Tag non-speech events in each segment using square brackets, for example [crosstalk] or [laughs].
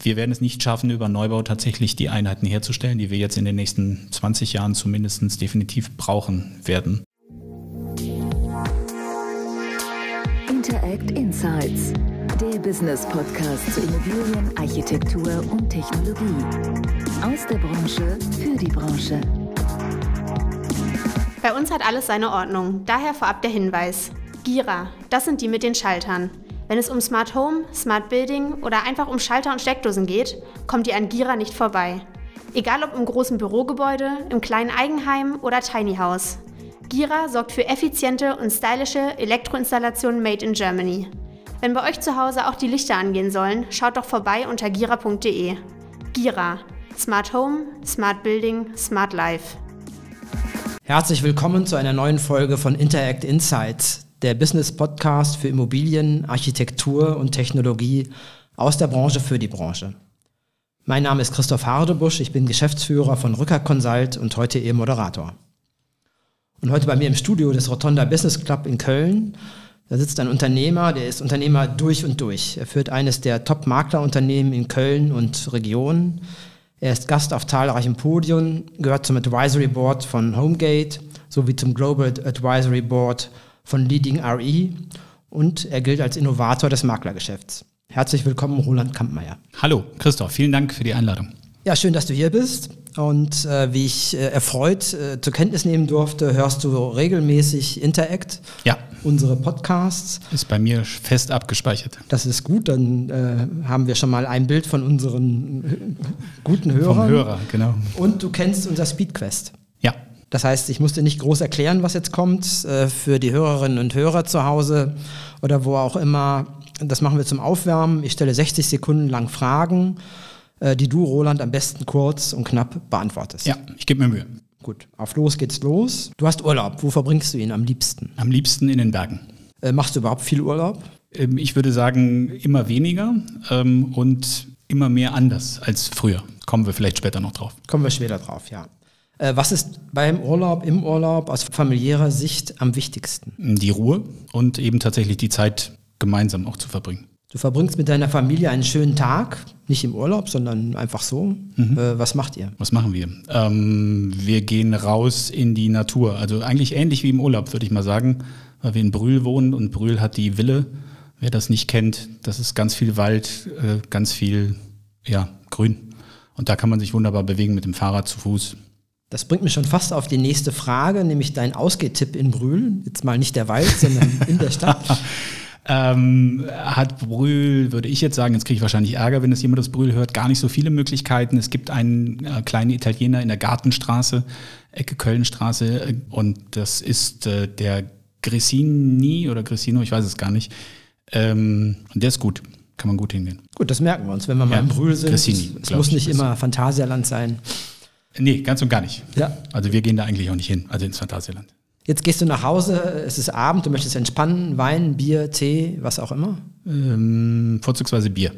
Wir werden es nicht schaffen, über Neubau tatsächlich die Einheiten herzustellen, die wir jetzt in den nächsten 20 Jahren zumindest definitiv brauchen werden. Interact Insights, der Business Podcast zu Immobilien, Architektur und Technologie. Aus der Branche für die Branche. Bei uns hat alles seine Ordnung, daher vorab der Hinweis. Gira, das sind die mit den Schaltern. Wenn es um Smart Home, Smart Building oder einfach um Schalter und Steckdosen geht, kommt ihr an Gira nicht vorbei. Egal ob im großen Bürogebäude, im kleinen Eigenheim oder Tiny House. Gira sorgt für effiziente und stylische Elektroinstallationen made in Germany. Wenn bei euch zu Hause auch die Lichter angehen sollen, schaut doch vorbei unter gira.de. Gira. Smart Home, Smart Building, Smart Life. Herzlich willkommen zu einer neuen Folge von Interact Insights, der Business Podcast für Immobilien, Architektur und Technologie aus der Branche für die Branche. Mein Name ist Christoph Hardebusch, ich bin Geschäftsführer von Rücker Consult und heute Ihr Moderator. Und heute bei mir im Studio des Rotonda Business Club in Köln, da sitzt ein Unternehmer, der ist Unternehmer durch und durch. Er führt eines der Top-Maklerunternehmen in Köln und Region. Er ist Gast auf zahlreichen Podien, gehört zum Advisory Board von Homegate sowie zum Global Advisory Board von Leading RE und er gilt als Innovator des Maklergeschäfts. Herzlich willkommen, Roland Kampmeier. Hallo, Christoph, vielen Dank für die Einladung. Ja, schön, dass du hier bist. Und äh, wie ich äh, erfreut äh, zur Kenntnis nehmen durfte, hörst du regelmäßig Interact. Ja. Unsere Podcasts. Ist bei mir fest abgespeichert. Das ist gut, dann äh, haben wir schon mal ein Bild von unseren äh, guten Hörern. Vom Hörer, genau. Und du kennst unser Speedquest. Das heißt, ich musste nicht groß erklären, was jetzt kommt äh, für die Hörerinnen und Hörer zu Hause oder wo auch immer. Das machen wir zum Aufwärmen. Ich stelle 60 Sekunden lang Fragen, äh, die du, Roland, am besten kurz und knapp beantwortest. Ja, ich gebe mir Mühe. Gut, auf los geht's los. Du hast Urlaub. Wo verbringst du ihn am liebsten? Am liebsten in den Bergen. Äh, machst du überhaupt viel Urlaub? Ähm, ich würde sagen, immer weniger ähm, und immer mehr anders als früher. Kommen wir vielleicht später noch drauf. Kommen wir später drauf, ja. Äh, was ist beim Urlaub, im Urlaub aus familiärer Sicht am wichtigsten? Die Ruhe und eben tatsächlich die Zeit gemeinsam auch zu verbringen. Du verbringst mit deiner Familie einen schönen Tag, nicht im Urlaub, sondern einfach so. Mhm. Äh, was macht ihr? Was machen wir? Ähm, wir gehen raus in die Natur. Also eigentlich ähnlich wie im Urlaub, würde ich mal sagen, weil wir in Brühl wohnen und Brühl hat die Wille. Wer das nicht kennt, das ist ganz viel Wald, äh, ganz viel ja, Grün. Und da kann man sich wunderbar bewegen mit dem Fahrrad zu Fuß. Das bringt mich schon fast auf die nächste Frage, nämlich dein Ausgehtipp in Brühl. Jetzt mal nicht der Wald, sondern in der Stadt. [laughs] ähm, hat Brühl, würde ich jetzt sagen, jetzt kriege ich wahrscheinlich Ärger, wenn es jemand aus Brühl hört, gar nicht so viele Möglichkeiten. Es gibt einen äh, kleinen Italiener in der Gartenstraße, Ecke Kölnstraße, äh, und das ist äh, der Grissini oder Grissino, ich weiß es gar nicht. Ähm, und der ist gut, kann man gut hingehen. Gut, das merken wir uns, wenn wir mal ja, in Brühl sind. Grissini, es muss nicht immer Phantasialand sein. Nee, ganz und gar nicht. Ja. Also wir gehen da eigentlich auch nicht hin, also ins Phantasialand. Jetzt gehst du nach Hause, es ist Abend, du möchtest entspannen, Wein, Bier, Tee, was auch immer? Ähm, vorzugsweise Bier.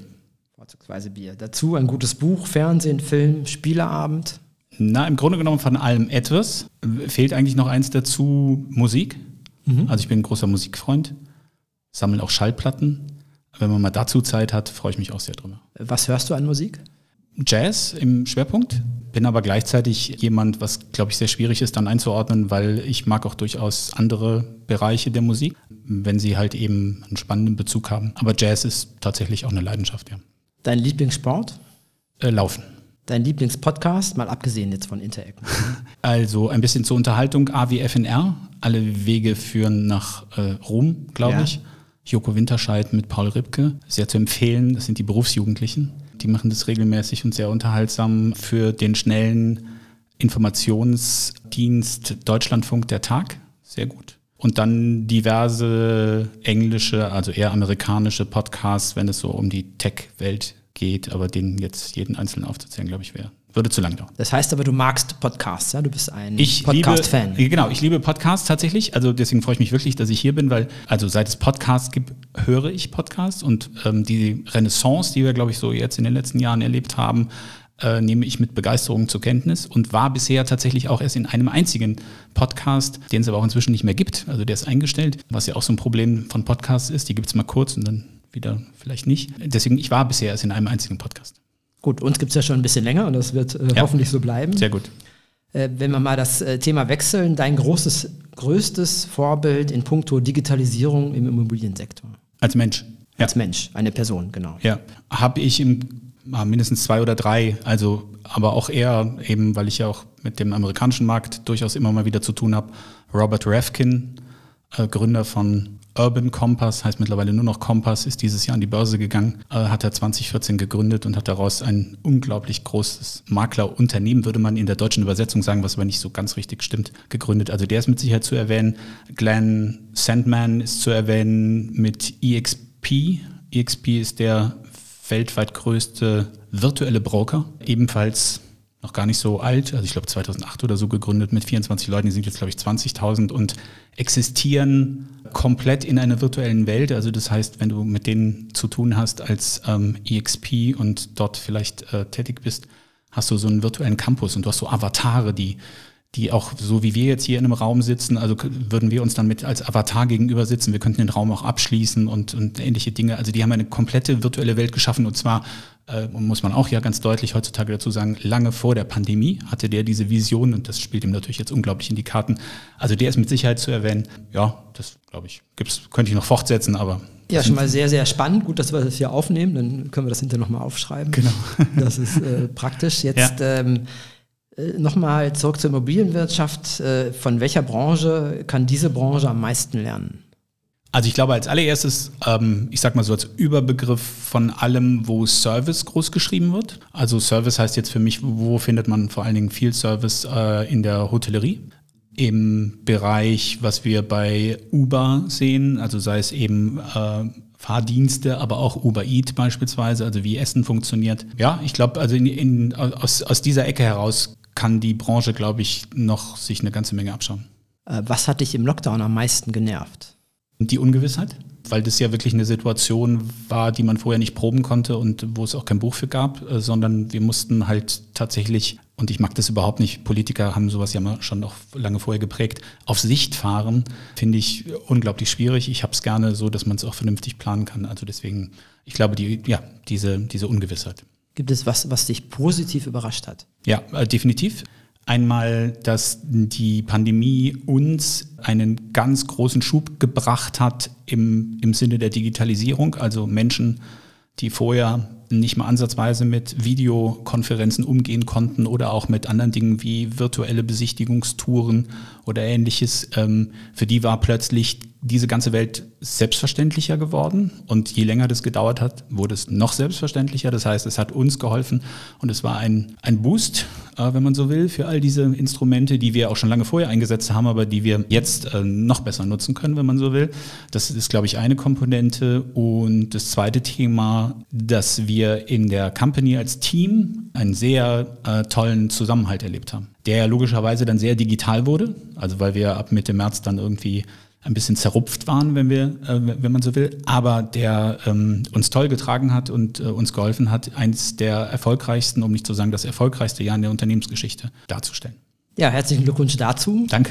Vorzugsweise Bier. Dazu ein gutes Buch, Fernsehen, Film, Spieleabend. Na, im Grunde genommen von allem etwas. Fehlt eigentlich noch eins dazu, Musik. Mhm. Also ich bin ein großer Musikfreund, sammle auch Schallplatten. Wenn man mal dazu Zeit hat, freue ich mich auch sehr drüber. Was hörst du an Musik? Jazz im Schwerpunkt, bin aber gleichzeitig jemand, was glaube ich sehr schwierig ist dann einzuordnen, weil ich mag auch durchaus andere Bereiche der Musik, wenn sie halt eben einen spannenden Bezug haben. Aber Jazz ist tatsächlich auch eine Leidenschaft, ja. Dein Lieblingssport? Äh, Laufen. Dein Lieblingspodcast, mal abgesehen jetzt von Interact? [laughs] Also ein bisschen zur Unterhaltung, AWFNR, alle Wege führen nach äh, Rom, glaube ja. ich. Joko Winterscheid mit Paul Ripke, sehr zu empfehlen, das sind die Berufsjugendlichen. Die machen das regelmäßig und sehr unterhaltsam für den schnellen Informationsdienst Deutschlandfunk der Tag. Sehr gut. Und dann diverse englische, also eher amerikanische Podcasts, wenn es so um die Tech-Welt geht, aber den jetzt jeden einzelnen aufzuzählen, glaube ich, wäre würde zu lang dauern. Das heißt aber, du magst Podcasts, ja? Du bist ein Podcast-Fan. Genau, ich liebe Podcasts tatsächlich. Also deswegen freue ich mich wirklich, dass ich hier bin, weil also seit es Podcasts gibt, höre ich Podcasts und ähm, die Renaissance, die wir, glaube ich, so jetzt in den letzten Jahren erlebt haben, äh, nehme ich mit Begeisterung zur Kenntnis und war bisher tatsächlich auch erst in einem einzigen Podcast, den es aber auch inzwischen nicht mehr gibt. Also der ist eingestellt, was ja auch so ein Problem von Podcasts ist. Die gibt es mal kurz und dann wieder vielleicht nicht. Deswegen, ich war bisher erst in einem einzigen Podcast. Gut, uns gibt es ja schon ein bisschen länger und das wird äh, Ja. hoffentlich so bleiben. Sehr gut. Äh, wenn wir mal das äh, Thema wechseln, dein großes, größtes Vorbild in puncto Digitalisierung im Immobiliensektor. Als Mensch. Ja. Als Mensch, eine Person, genau. Ja, habe ich im, ah, mindestens zwei oder drei, also aber auch eher eben, weil ich ja auch mit dem amerikanischen Markt durchaus immer mal wieder zu tun habe. Robert Refkin, äh, Gründer von Urban Compass, heißt mittlerweile nur noch Compass, ist dieses Jahr an die Börse gegangen, äh, hat er 2014 gegründet und hat daraus ein unglaublich großes Maklerunternehmen, würde man in der deutschen Übersetzung sagen, was aber nicht so ganz richtig stimmt, gegründet. Also der ist mit Sicherheit zu erwähnen. Glenn Sandman ist zu erwähnen mit EXP. EXP ist der weltweit größte virtuelle Broker, ebenfalls noch gar nicht so alt, also ich glaube 2008 oder so gegründet mit 24 Leuten, die sind jetzt glaube ich 20.000 und existieren komplett in einer virtuellen Welt. Also das heißt, wenn du mit denen zu tun hast als ähm, EXP und dort vielleicht äh, tätig bist, hast du so einen virtuellen Campus und du hast so Avatare, die die auch so wie wir jetzt hier in einem Raum sitzen, also würden wir uns dann mit als Avatar gegenüber sitzen, wir könnten den Raum auch abschließen und, und ähnliche Dinge. Also die haben eine komplette virtuelle Welt geschaffen und zwar, äh, muss man auch ja ganz deutlich heutzutage dazu sagen, lange vor der Pandemie hatte der diese Vision und das spielt ihm natürlich jetzt unglaublich in die Karten. Also der ist mit Sicherheit zu erwähnen. Ja, das glaube ich, gibt's, könnte ich noch fortsetzen, aber Ja, schon mal sehr, sehr spannend. Gut, dass wir das hier aufnehmen, dann können wir das hinterher nochmal aufschreiben. Genau. Das ist äh, praktisch. Jetzt ähm, äh, nochmal zurück zur Immobilienwirtschaft. Äh, von welcher Branche kann diese Branche am meisten lernen? Also ich glaube als allererstes, ähm, ich sag mal so als Überbegriff von allem, wo Service groß geschrieben wird. Also Service heißt jetzt für mich, wo findet man vor allen Dingen viel Service äh, in der Hotellerie? Im Bereich, was wir bei Uber sehen, also sei es eben äh, Fahrdienste, aber auch Uber Eat beispielsweise, also wie Essen funktioniert. Ja, ich glaube, also in, in, aus, aus dieser Ecke heraus kann die Branche, glaube ich, noch sich eine ganze Menge abschauen. Äh, was hat dich im Lockdown am meisten genervt? Die Ungewissheit, weil das ja wirklich eine Situation war, die man vorher nicht proben konnte und wo es auch kein Buch für gab, äh, sondern wir mussten halt tatsächlich, und ich mag das überhaupt nicht, Politiker haben sowas ja mal schon noch lange vorher geprägt, auf Sicht fahren, finde ich unglaublich schwierig. Ich habe es gerne so, dass man es auch vernünftig planen kann. Also deswegen, ich glaube, die, ja, diese, diese Ungewissheit. Gibt es was, was dich positiv überrascht hat? Ja, äh, definitiv. Einmal, dass die Pandemie uns einen ganz großen Schub gebracht hat im, im Sinne der Digitalisierung. Also Menschen, die vorher nicht mal ansatzweise mit Videokonferenzen umgehen konnten oder auch mit anderen Dingen wie virtuelle Besichtigungstouren oder ähnliches. Ähm, für die war plötzlich diese ganze Welt selbstverständlicher geworden. Und je länger das gedauert hat, wurde es noch selbstverständlicher. Das heißt, es hat uns geholfen und es war ein, ein Boost, äh, wenn man so will, für all diese Instrumente, die wir auch schon lange vorher eingesetzt haben, aber die wir jetzt äh, noch besser nutzen können, wenn man so will. Das ist, glaube ich, eine Komponente. Und das zweite Thema, dass wir in der Company als Team einen sehr äh, tollen Zusammenhalt erlebt haben, der ja logischerweise dann sehr digital wurde. Also weil wir ab Mitte März dann irgendwie ein bisschen zerrupft waren, wenn wir, äh, wenn man so will, aber der ähm, uns toll getragen hat und äh, uns geholfen hat, eins der erfolgreichsten, um nicht zu sagen das erfolgreichste Jahr in der Unternehmensgeschichte darzustellen. Ja, herzlichen Glückwunsch dazu. Danke.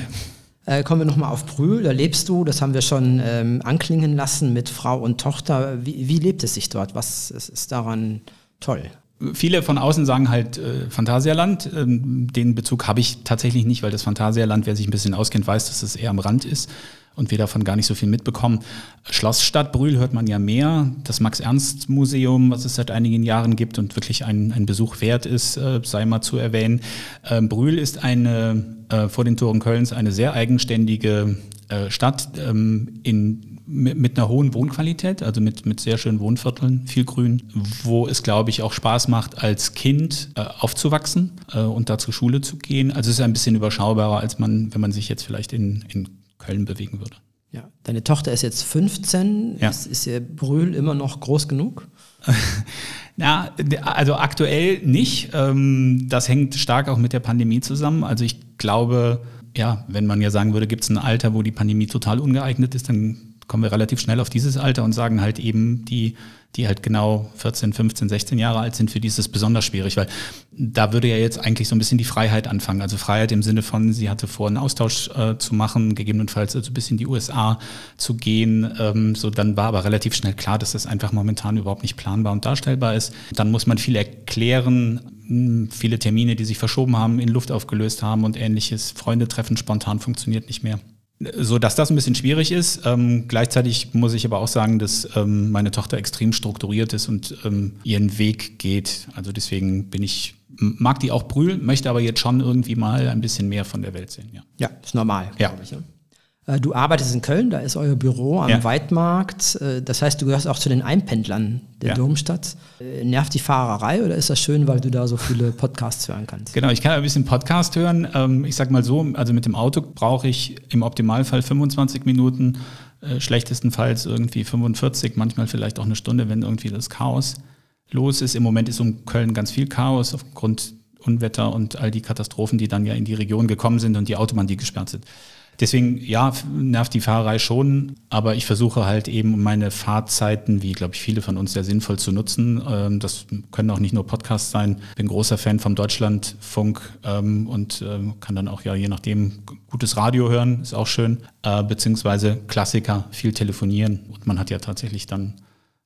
Äh, kommen wir nochmal auf Brühl. Da lebst du, das haben wir schon ähm, anklingen lassen mit Frau und Tochter. Wie, wie lebt es sich dort? Was ist, ist daran toll? Viele von außen sagen halt äh, Phantasialand. Ähm, den Bezug habe ich tatsächlich nicht, weil das Phantasialand, wer sich ein bisschen auskennt, weiß, dass es eher am Rand ist und wir davon gar nicht so viel mitbekommen. Schloss Stadtbrühl hört man ja mehr. Das Max-Ernst-Museum, was es seit einigen Jahren gibt und wirklich ein, ein Besuch wert ist, äh, sei mal zu erwähnen. Ähm, Brühl ist eine, äh, vor den Toren Kölns eine sehr eigenständige äh, Stadt ähm, in mit, mit einer hohen Wohnqualität, also mit, mit sehr schönen Wohnvierteln, viel Grün, wo es, glaube ich, auch Spaß macht, als Kind äh, aufzuwachsen äh, und da zur Schule zu gehen. Also es ist ein bisschen überschaubarer, als man, wenn man sich jetzt vielleicht in, in Köln bewegen würde. Ja, deine Tochter ist jetzt 15. Ja. Ist, ist ihr Brühl immer noch groß genug? [laughs] Na, also aktuell nicht. Ähm, Das hängt stark auch mit der Pandemie zusammen. Also ich glaube, ja, wenn man ja sagen würde, gibt es ein Alter, wo die Pandemie total ungeeignet ist, dann kommen wir relativ schnell auf dieses Alter und sagen halt eben die, die halt genau 14, 15, 16 Jahre alt sind, für die ist es besonders schwierig, weil da würde ja jetzt eigentlich so ein bisschen die Freiheit anfangen. Also Freiheit im Sinne von, sie hatte vor, einen Austausch äh, zu machen, gegebenenfalls also bis in die USA zu gehen. Ähm, so dann war aber relativ schnell klar, dass das einfach momentan überhaupt nicht planbar und darstellbar ist. Dann muss man viel erklären, hm, viele Termine, die sich verschoben haben, in Luft aufgelöst haben und ähnliches. Freunde treffen spontan funktioniert nicht mehr so dass das ein bisschen schwierig ist. Ähm, gleichzeitig muss ich aber auch sagen, dass ähm, meine Tochter extrem strukturiert ist und ähm, ihren Weg geht. Also deswegen bin ich, mag die auch brüllen, möchte aber jetzt schon irgendwie mal ein bisschen mehr von der Welt sehen. Ja, ja ist normal, ja. ich. Ja. Äh, du arbeitest in Köln, da ist euer Büro am ja. Weidmarkt. Äh, das heißt, du gehörst auch zu den Einpendlern der ja. Domstadt. Äh, nervt die Fahrerei oder ist das schön, weil du da so viele Podcasts hören kannst? Genau, ich kann ein bisschen Podcast hören. Ähm, ich sag mal so, also mit dem Auto brauche ich im Optimalfall 25 Minuten, schlechtestenfalls irgendwie 45, manchmal vielleicht auch eine Stunde, wenn irgendwie das Chaos los ist. Im Moment ist um Köln ganz viel Chaos aufgrund Unwetter und all die Katastrophen, die dann ja in die Region gekommen sind und die Autobahnen, die gesperrt sind. Deswegen, ja, nervt die Fahrerei schon, aber ich versuche halt eben meine Fahrzeiten, wie glaube ich viele von uns, sehr sinnvoll zu nutzen. Ähm, das können auch nicht nur Podcasts sein. Bin großer Fan vom Deutschlandfunk ähm, und ähm, kann dann auch ja je nachdem gutes Radio hören, ist auch schön, äh, beziehungsweise Klassiker, viel telefonieren und man hat ja tatsächlich dann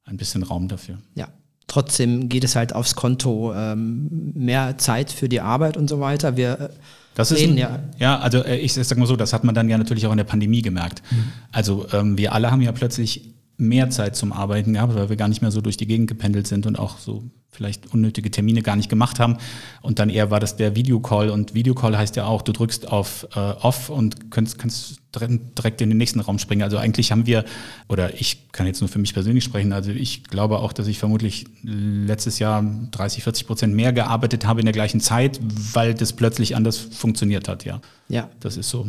ein bisschen Raum dafür. Ja, trotzdem geht es halt aufs Konto, mehr Zeit für die Arbeit und so weiter. Wir das ist ein, ja. ja, also äh, ich sag mal so, das hat man dann ja natürlich auch in der Pandemie gemerkt. Mhm. Also ähm, wir alle haben ja plötzlich mehr Zeit zum Arbeiten gehabt, weil wir gar nicht mehr so durch die Gegend gependelt sind und auch so vielleicht unnötige Termine gar nicht gemacht haben. Und dann eher war das der Videocall. Und Videocall heißt ja auch, du drückst auf äh, Off und kannst, kannst direkt in den nächsten Raum springen. Also eigentlich haben wir, oder ich kann jetzt nur für mich persönlich sprechen, also ich glaube auch, dass ich vermutlich letztes Jahr 30, 40 Prozent mehr gearbeitet habe in der gleichen Zeit, weil das plötzlich anders funktioniert hat, ja. Ja. Das ist so.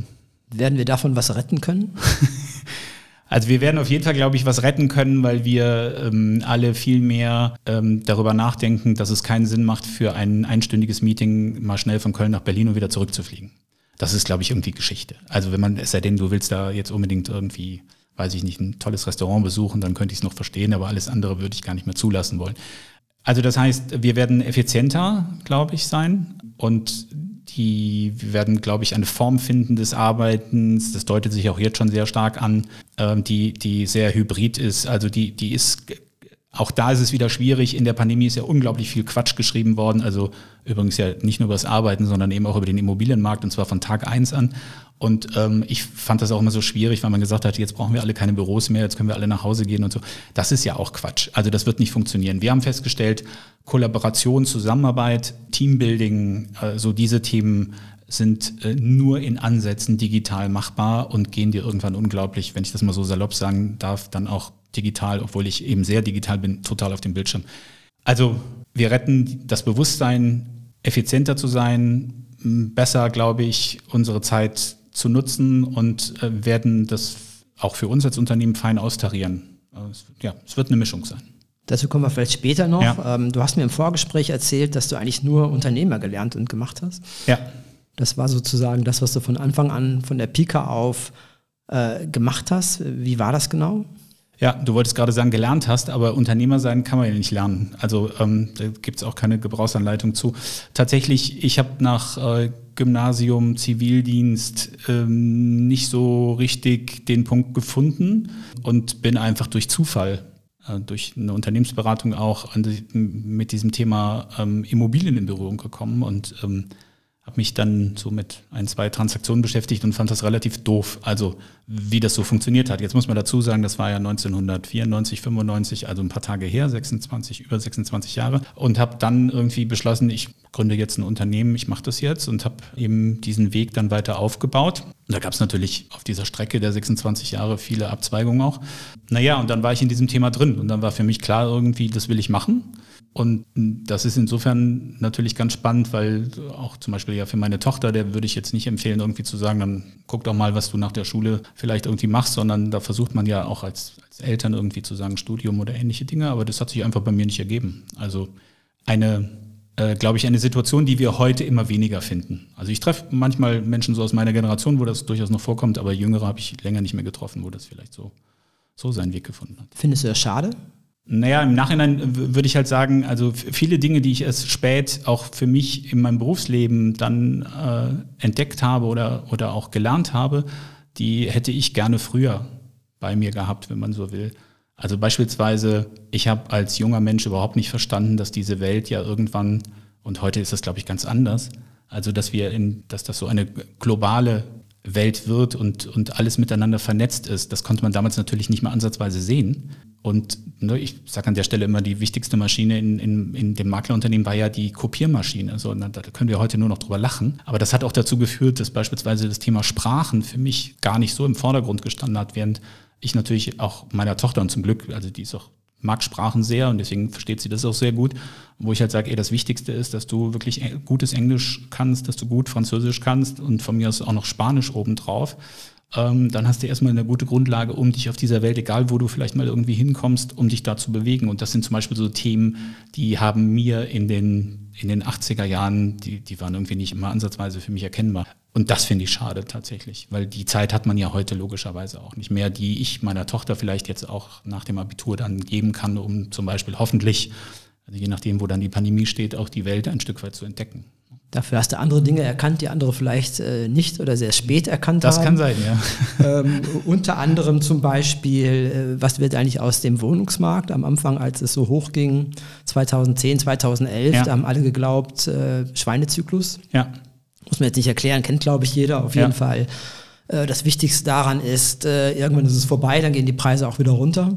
Werden wir davon was retten können? [laughs] Also wir werden auf jeden Fall, glaube ich, was retten können, weil wir ähm, alle viel mehr ähm, darüber nachdenken, dass es keinen Sinn macht, für ein einstündiges Meeting mal schnell von Köln nach Berlin und wieder zurückzufliegen. Das ist, glaube ich, irgendwie Geschichte. Also wenn man, es sei denn, du willst da jetzt unbedingt irgendwie, weiß ich nicht, ein tolles Restaurant besuchen, dann könnte ich es noch verstehen, aber alles andere würde ich gar nicht mehr zulassen wollen. Also das heißt, wir werden effizienter, glaube ich, sein und die werden, glaube ich, eine Form finden des Arbeitens, das deutet sich auch jetzt schon sehr stark an, äh, die, die sehr hybrid ist. Also die, die ist, auch da ist es wieder schwierig. In der Pandemie ist ja unglaublich viel Quatsch geschrieben worden. Also übrigens ja nicht nur über das Arbeiten, sondern eben auch über den Immobilienmarkt und zwar von Tag eins an. Und ähm, ich fand das auch immer so schwierig, weil man gesagt hat, jetzt brauchen wir alle keine Büros mehr, jetzt können wir alle nach Hause gehen und so. Das ist ja auch Quatsch. Also das wird nicht funktionieren. Wir haben festgestellt, Kollaboration, Zusammenarbeit, Teambuilding, äh, so diese Themen sind äh, nur in Ansätzen digital machbar und gehen dir irgendwann unglaublich, wenn ich das mal so salopp sagen darf, dann auch digital, obwohl ich eben sehr digital bin, total auf dem Bildschirm. Also wir retten das Bewusstsein, effizienter zu sein, besser, glaube ich, unsere Zeit zu nutzen und äh, werden das auch für uns als Unternehmen fein austarieren. Also, ja, es wird eine Mischung sein. Dazu kommen wir vielleicht später noch. Ja. Ähm, du hast mir im Vorgespräch erzählt, dass du eigentlich nur Unternehmer gelernt und gemacht hast. Ja. Das war sozusagen das, was du von Anfang an, von der Pika auf äh, gemacht hast. Wie war das genau? Ja, du wolltest gerade sagen, gelernt hast, aber Unternehmer sein kann man ja nicht lernen. Also ähm, da gibt es auch keine Gebrauchsanleitung zu. Tatsächlich, ich habe nach äh, Gymnasium, Zivildienst ähm, nicht so richtig den Punkt gefunden und bin einfach durch Zufall, äh, durch eine Unternehmensberatung auch die, mit diesem Thema ähm, Immobilien in Berührung gekommen und ähm, habe mich dann so mit ein, zwei Transaktionen beschäftigt und fand das relativ doof, also wie das so funktioniert hat. Jetzt muss man dazu sagen, das war ja 1994, 95, also ein paar Tage her, 26, über 26 Jahre und habe dann irgendwie beschlossen, ich gründe jetzt ein Unternehmen, ich mache das jetzt und habe eben diesen Weg dann weiter aufgebaut. Und da gab es natürlich auf dieser Strecke der 26 Jahre viele Abzweigungen auch. Naja, und dann war ich in diesem Thema drin und dann war für mich klar irgendwie, das will ich machen. Und das ist insofern natürlich ganz spannend, weil auch zum Beispiel ja für meine Tochter, der würde ich jetzt nicht empfehlen, irgendwie zu sagen, dann guck doch mal, was du nach der Schule vielleicht irgendwie machst, sondern da versucht man ja auch als, als Eltern irgendwie zu sagen, Studium oder ähnliche Dinge, aber das hat sich einfach bei mir nicht ergeben. Also eine, äh, glaube ich, eine Situation, die wir heute immer weniger finden. Also ich treffe manchmal Menschen so aus meiner Generation, wo das durchaus noch vorkommt, aber Jüngere habe ich länger nicht mehr getroffen, wo das vielleicht so so seinen Weg gefunden hat. Findest du das schade? Naja, im Nachhinein würde ich halt sagen, also viele Dinge, die ich erst spät auch für mich in meinem Berufsleben dann äh, entdeckt habe oder, oder auch gelernt habe, die hätte ich gerne früher bei mir gehabt, wenn man so will. Also beispielsweise, ich habe als junger Mensch überhaupt nicht verstanden, dass diese Welt ja irgendwann, und heute ist das, glaube ich, ganz anders, also dass wir in, dass das so eine globale Welt wird und, und alles miteinander vernetzt ist. Das konnte man damals natürlich nicht mal ansatzweise sehen. Und ne, ich sage an der Stelle immer, die wichtigste Maschine in, in, in dem Maklerunternehmen war ja die Kopiermaschine. So, na, da können wir heute nur noch drüber lachen. Aber das hat auch dazu geführt, dass beispielsweise das Thema Sprachen für mich gar nicht so im Vordergrund gestanden hat, während ich natürlich auch meiner Tochter und zum Glück, also die ist auch mag Sprachen sehr und deswegen versteht sie das auch sehr gut, wo ich halt sage, ey, das Wichtigste ist, dass du wirklich gutes Englisch kannst, dass du gut Französisch kannst und von mir aus auch noch Spanisch obendrauf. Ähm, dann hast du erstmal eine gute Grundlage, um dich auf dieser Welt, egal wo du vielleicht mal irgendwie hinkommst, um dich da zu bewegen. Und das sind zum Beispiel so Themen, die haben mir in den, in den 80er Jahren, die, die waren irgendwie nicht immer ansatzweise für mich erkennbar. Und das finde ich schade tatsächlich, weil die Zeit hat man ja heute logischerweise auch nicht mehr, die ich meiner Tochter vielleicht jetzt auch nach dem Abitur dann geben kann, um zum Beispiel hoffentlich, also je nachdem, wo dann die Pandemie steht, auch die Welt ein Stück weit zu entdecken. Dafür hast du andere Dinge erkannt, die andere vielleicht äh, nicht oder sehr spät erkannt das haben. Das kann sein, ja. [laughs] ähm, unter anderem zum Beispiel, äh, was wird eigentlich aus dem Wohnungsmarkt am Anfang, als es so hoch ging, 2010, 2011, ja. da haben alle geglaubt, äh, Schweinezyklus. Ja muss man jetzt nicht erklären, kennt glaube ich jeder auf jeden ja. Fall. Äh, das Wichtigste daran ist, äh, irgendwann ist es vorbei, dann gehen die Preise auch wieder runter.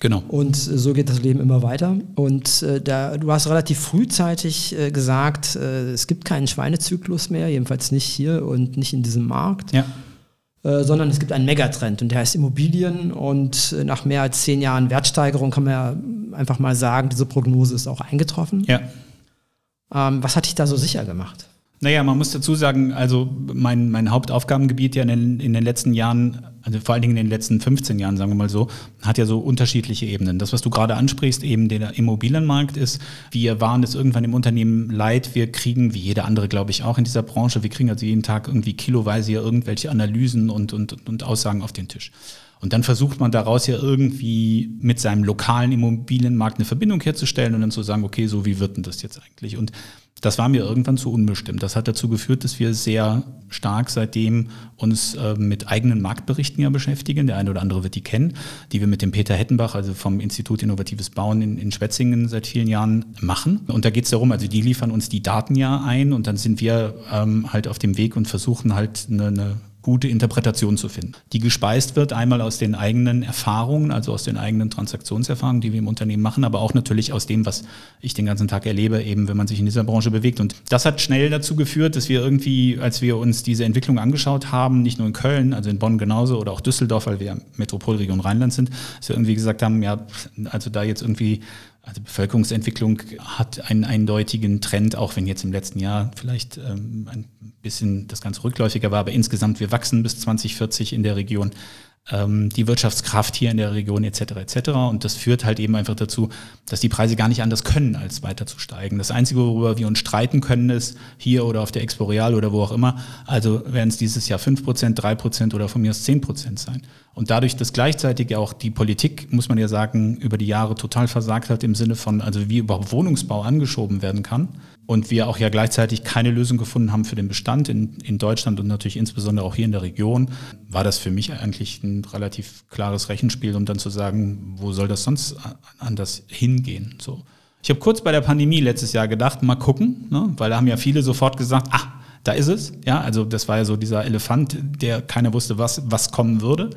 Genau. Und äh, so geht das Leben immer weiter. Und da, du hast relativ frühzeitig gesagt, es gibt keinen Schweinezyklus mehr, jedenfalls nicht hier und nicht in diesem Markt. Ja. sondern es gibt einen Megatrend und der heißt Immobilien. Und nach mehr als zehn Jahren Wertsteigerung kann man ja einfach mal sagen, diese Prognose ist auch eingetroffen. Ja. Ähm, was hat dich da so sicher gemacht? Naja, man muss dazu sagen, also mein, mein Hauptaufgabengebiet ja in den, in den letzten Jahren, also vor allen Dingen in den letzten 15 Jahren, sagen wir mal so, hat ja so unterschiedliche Ebenen. Das, was du gerade ansprichst, eben der Immobilienmarkt ist, wir waren es irgendwann im Unternehmen leid, wir kriegen, wie jeder andere, glaube ich, auch in dieser Branche, wir kriegen also jeden Tag irgendwie kiloweise ja irgendwelche Analysen und, und, und Aussagen auf den Tisch. Und dann versucht man daraus ja irgendwie mit seinem lokalen Immobilienmarkt eine Verbindung herzustellen und dann zu sagen, okay, so wie wird denn das jetzt eigentlich? Und das war mir irgendwann zu unbestimmt. Das hat dazu geführt, dass wir sehr stark seitdem uns äh, mit eigenen Marktberichten ja beschäftigen. Der eine oder andere wird die kennen, die wir mit dem Peter Hettenbach, also vom Institut Innovatives Bauen in, in Schwetzingen seit vielen Jahren machen. Und da geht es darum, also die liefern uns die Daten ja ein und dann sind wir ähm, halt auf dem Weg und versuchen halt eine, eine gute Interpretation zu finden, die gespeist wird einmal aus den eigenen Erfahrungen, also aus den eigenen Transaktionserfahrungen, die wir im Unternehmen machen, aber auch natürlich aus dem, was ich den ganzen Tag erlebe, eben wenn man sich in dieser Branche bewegt. Und das hat schnell dazu geführt, dass wir irgendwie, als wir uns diese Entwicklung angeschaut haben, nicht nur in Köln, also in Bonn genauso oder auch Düsseldorf, weil wir Metropolregion Rheinland sind, dass wir irgendwie gesagt haben, ja, also da jetzt irgendwie also Bevölkerungsentwicklung hat einen eindeutigen Trend, auch wenn jetzt im letzten Jahr vielleicht ähm, ein bisschen das Ganze rückläufiger war, aber insgesamt wir wachsen bis 2040 in der Region die Wirtschaftskraft hier in der Region etc. etc. Und das führt halt eben einfach dazu, dass die Preise gar nicht anders können, als weiter zu steigen. Das Einzige, worüber wir uns streiten können, ist hier oder auf der Exporeal oder wo auch immer, also werden es dieses Jahr 5%, 3% oder von mir aus 10% sein. Und dadurch, dass gleichzeitig auch die Politik, muss man ja sagen, über die Jahre total versagt hat im Sinne von, also wie überhaupt Wohnungsbau angeschoben werden kann, und wir auch ja gleichzeitig keine Lösung gefunden haben für den Bestand in, in Deutschland und natürlich insbesondere auch hier in der Region, war das für mich eigentlich ein relativ klares Rechenspiel, um dann zu sagen, wo soll das sonst anders hingehen? So. Ich habe kurz bei der Pandemie letztes Jahr gedacht, mal gucken, ne? weil da haben ja viele sofort gesagt, ah, da ist es. Ja, also das war ja so dieser Elefant, der keiner wusste, was, was kommen würde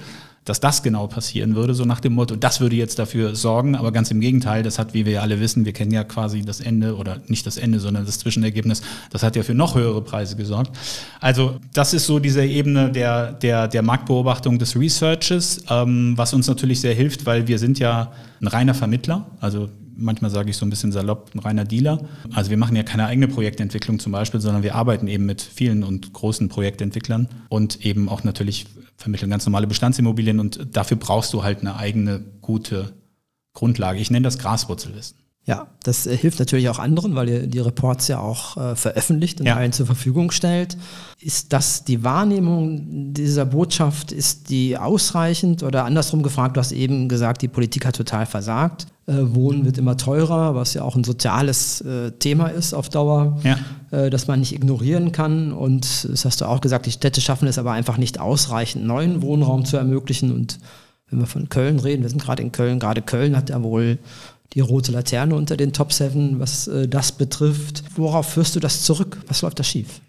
dass das genau passieren würde, so nach dem Motto, das würde jetzt dafür sorgen, aber ganz im Gegenteil, das hat, wie wir ja alle wissen, wir kennen ja quasi das Ende oder nicht das Ende, sondern das Zwischenergebnis, das hat ja für noch höhere Preise gesorgt. Also das ist so diese Ebene der, der, der Marktbeobachtung des Researches, ähm, was uns natürlich sehr hilft, weil wir sind ja ein reiner Vermittler, also manchmal sage ich so ein bisschen salopp, ein reiner Dealer. Also wir machen ja keine eigene Projektentwicklung zum Beispiel, sondern wir arbeiten eben mit vielen und großen Projektentwicklern und eben auch natürlich vermitteln ganz normale Bestandsimmobilien und dafür brauchst du halt eine eigene gute Grundlage. Ich nenne das Graswurzelwissen. Ja, das äh, hilft natürlich auch anderen, weil ihr die Reports ja auch äh, veröffentlicht und ja. allen zur Verfügung stellt. Ist das die Wahrnehmung dieser Botschaft, ist die ausreichend oder andersrum gefragt, du hast eben gesagt, die Politik hat total versagt. Äh, Wohnen wird immer teurer, was ja auch ein soziales äh, Thema ist auf Dauer, ja. äh, das man nicht ignorieren kann. Und das hast du auch gesagt, die Städte schaffen es aber einfach nicht ausreichend, neuen Wohnraum zu ermöglichen. Und wenn wir von Köln reden, wir sind gerade in Köln, gerade Köln hat ja wohl die rote Laterne unter den Top 7, was äh, das betrifft. Worauf führst du das zurück? Was läuft da schief?